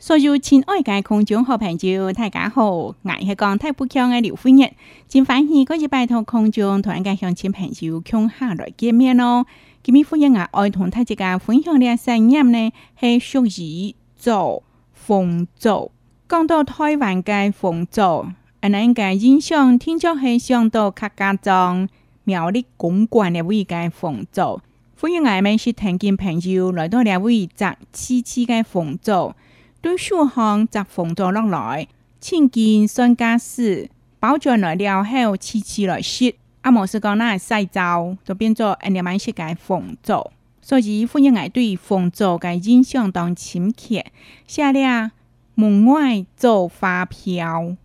所有亲爱的观众好朋友，大家好，我是讲台北腔的刘辉日。今欢系嗰日拜托观众团我乡亲朋友，抢下来见面咯。今日欢迎我爱同大家分享的个声音呢，是属于做风做。讲到台湾嘅风做，我哋应印象听着系上到客家庄、苗栗公馆的位嘅风做。欢迎我们是听见朋友来到两位集七七嘅风做。对书行集凤座落来，请见商家事，饱著来料后，次次来食。阿莫斯讲嗱西造，就变做一尼买西间凤座，所以欢迎我对凤座嘅印象当深刻。下列门外做发票，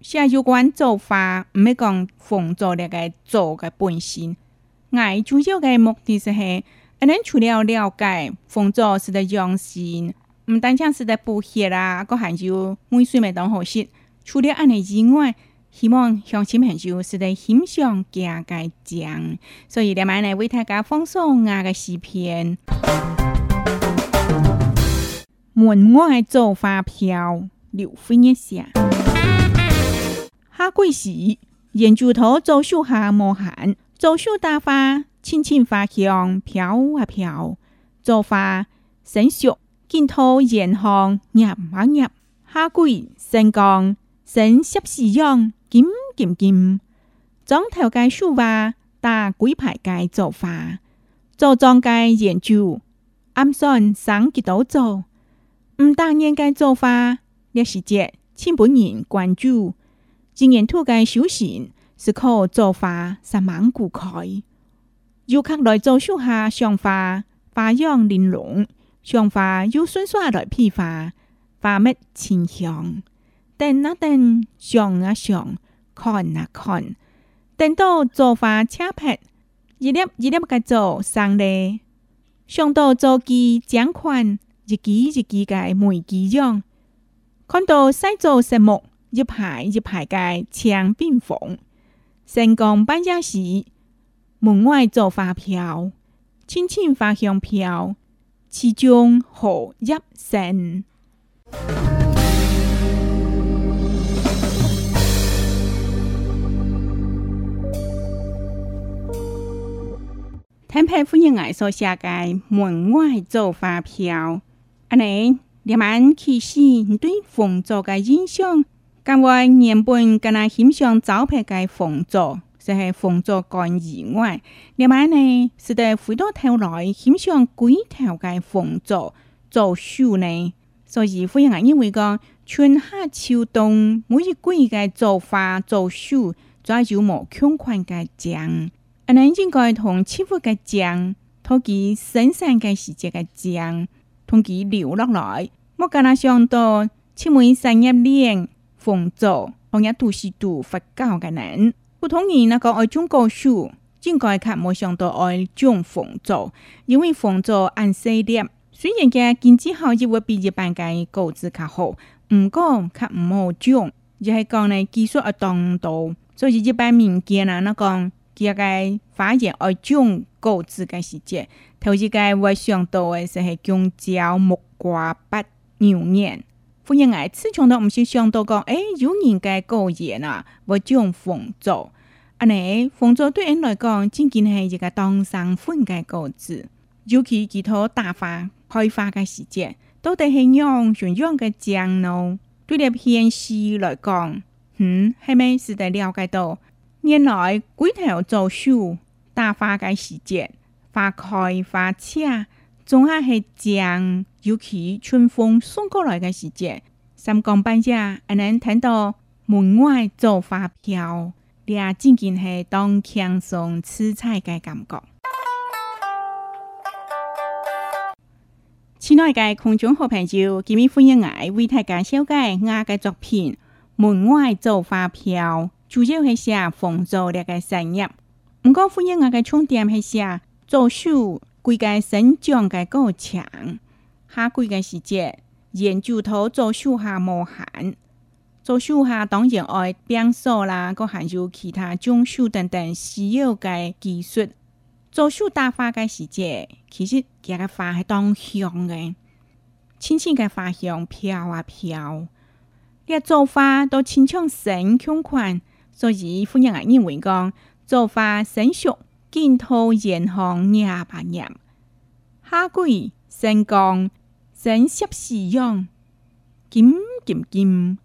下有关做法唔系讲凤座嚟个做嘅本身，我主要嘅目的是系，我咱除了了解凤座是的用心。唔单只是在布鞋啊，个杭州每岁咪当合适。除了安尼之外，希望乡亲朋友是在欣赏加个奖。所以，连晚来为大家放送啊个视频。门外坐花飘，柳飞一下。哈季时，圆柱头早绣下毛寒，早绣桃花，轻青花香飘啊飘。坐花神秀。镜头沿行，入入入，下跪、神降神四样，金金金。状头界书画，打鬼牌界作画，做庄界研究，暗算上几道做，唔当烟界做法，历史节，千本人关注。经验土界修行，是靠做法，十万古开。游客来做手下想法，花样玲珑。香花有酸酸个批发，花蜜清香。等啊等想啊想，看啊看，等到做花切拍，一粒一粒个做上嘞。想到做机奖款，一机一机嘅每机张。看到西做石木，一排一排嘅墙边缝。成功半小时，门外做发票，轻轻发香票。其中何一成。坦白歡迎藝術世界門外做發票，安尼你們其實對風俗嘅印象，咁我原本跟阿欣賞招牌嘅風俗。就系风做干意外，另外呢，是在好多头来偏向鬼头嘅风做做秀呢。所以夫人啊，因为讲春夏秋冬，每一季嘅造花造树，追有无穷款嘅浆。啊，你应该同七福嘅浆，同佢生产嘅时节嘅浆，同佢流落来，莫跟他想到切门三日练缝做，同样都是度佛教嘅人。当然，那个爱种果树，真该佢没想到爱种凤做，因为凤做按细点，虽然嘅经济效益比一般嘅果子较好，唔过较唔好种，就系讲呢技术而东道，所以一般民间啊，那个发现爱种果子嘅时节，头一个会想到嘅是系香蕉、木瓜、白牛叶。忽然间市场都唔是想到讲，诶，有人嘅工业啊，我种凤做。安尼，丰州对因来讲，真仅系一个当生欢嘅果子，尤其几朵大花开花嘅时节，都系形容全样嘅香咯。对了偏西来讲，嗯，系咪是得了解到，原来开头做树大花嘅时节，花开花恰，仲系系香，尤其春风送过来嘅时节，三更半夜，安尼听到门外做花飘。你啊，真真系当轻松吃菜嘅感觉。亲爱嘅空中好朋友，今日欢迎我为大家讲解我嘅作品《门外奏发票》，主要系写福州嘅商业。唔过，欢迎我嘅重点系写做秀，贵嘅升长嘅过程，下贵嘅时节，研究头做秀下无限。做手下当然爱变数啦，阁含有其他种树等等需要个技术。做手搭花个时节，其实个花系当香个，轻轻个花香飘啊飘。你个做花都亲像神锵款，所以夫人阿认为讲做花神俗，剪套染项廿八年，夏季盛光，神摄使用，金金金。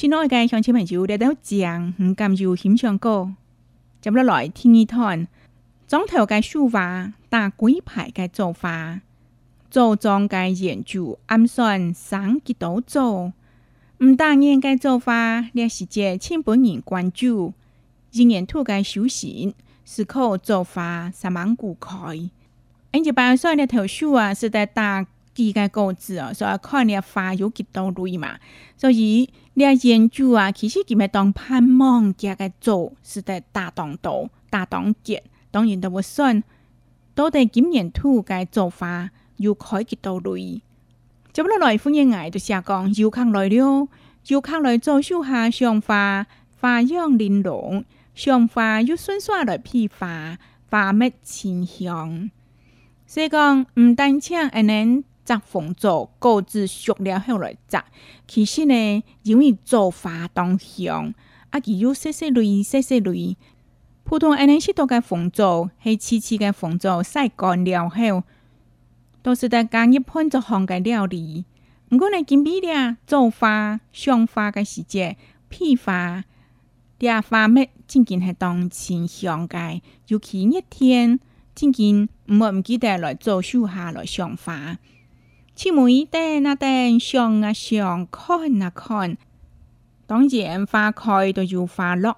亲爱的乡亲皮酒，大家都講唔敢就欣赏歌，接落来听一段裝头嘅书法，打鬼牌嘅做法，做庄嘅研究，暗算三幾都招，唔打止嘅做法，連世界千百年关注，一年土嘅修行，思考做法三万古开，我一般耍的头书啊，是在打。地界告知哦，所以看你花有几多类嘛。所以你啊研究啊，其实佮咪当盼望家个做是在大当道、大当节，当然都会算。到底今年土家做法有开几多钱？怎么来？福建人就下讲有看来料，有看来做手下上法、花样玲珑，上法有新鲜来批发，花蜜清香。所以讲唔单唱阿恁。扎凤爪，购置熟料后来扎。其实呢，因为做法当香，啊，其有细细类细细类。普通安尼许多嘅风做，系次次嘅风做晒干了后，都是得简一烹做方嘅料理。不过呢，对比了做法、上法嘅时节、批法、下法，咩真真系当清香嘅。尤其一天，真真唔会唔记得来做手下来上花。去每等那等想啊想看啊看，当然花开都有花落，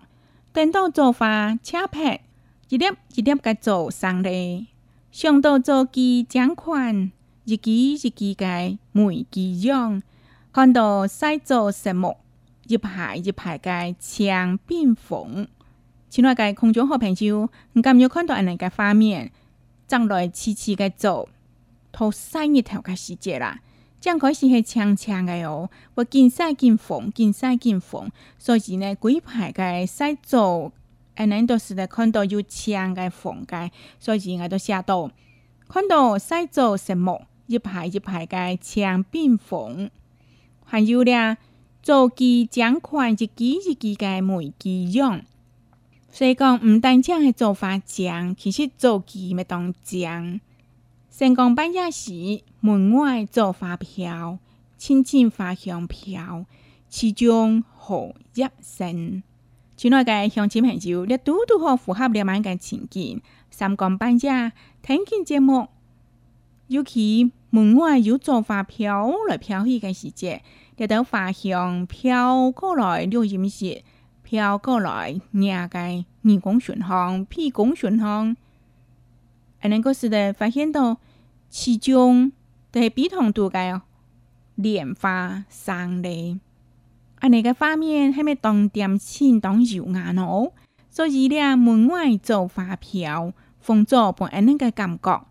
等到做花切拍，一粒一粒个做上来，想到做几奖款，一几一几个每几用，看到晒做实木，一排一排个墙边缝，亲爱的空中好朋友，你感觉看到人哋嘅画面，正来痴痴个做。头托日头嘅时节啦，正开始系长长嘅哦，我见晒见房，见晒见房，所以呢几排嘅西造，诶，你到时咧看到有墙嘅房嘅，所以我都写到，看到西造石木，一排一排嘅墙边房，还有咧做机奖款，一记一记嘅每记用。所以讲唔单止系做法匠，其实做机咪当匠。三更半夜时，门外坐花飘，轻轻花香飘，其中好日生？亲爱的乡亲朋友，你多多好符合了晚间情景。三更半夜，听见节目，尤其门外有坐花飘来飘去的时节，你等发香飘过来，六点时飘过来，夜个耳光炫晃，屁股炫晃。安尼够时得发现到其中在不同度个莲花生嘞，安尼个画面还没当点青当油眼喏，所以咧门外做发票，封做半安尼个感觉，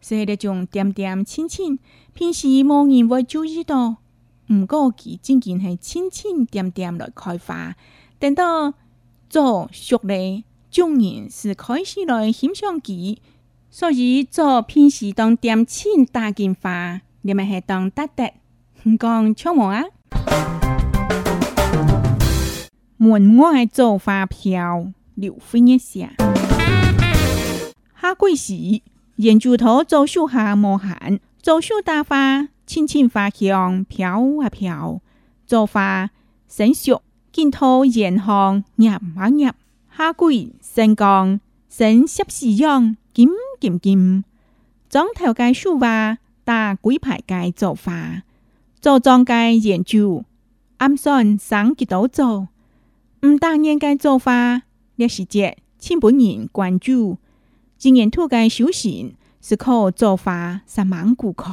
是那种点点青青，平时无人会注意到，毋过其渐渐系青青点点来开花，等到做熟嘞，众人是开始来欣赏起。所以做平时当点钱大件花，你们系当得得，唔讲错无啊？门外做花飘，柳飞一下。下季时，圆柱头左手下莫汗，左手打花，轻轻花香飘啊飘。做花神熟，镜头远方热啊热。下季成光，成十四样。金金金，总头街书画，大鬼牌街做法，做庄街研究，暗算省几多做。唔当应街做法，历史节千百年关注。今年土街修行是靠做法，十万古开。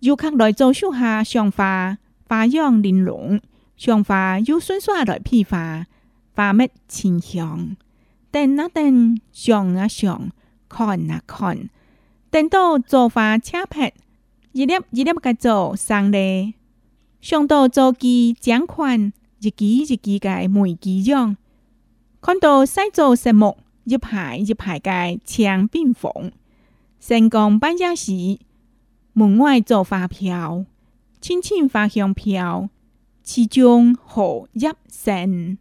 游客来做树下赏花，花样玲珑；赏花有酸酸来批发，花蜜清香。等啊等，想啊想。看啊看，等到做法车牌，一粒一粒个做生嘞；上到做鸡奖款，一鸡一鸡个每极强。看到西做食木，一排一排个墙边纷。成功颁奖时，门外做发票，轻轻发香票，其中好一神。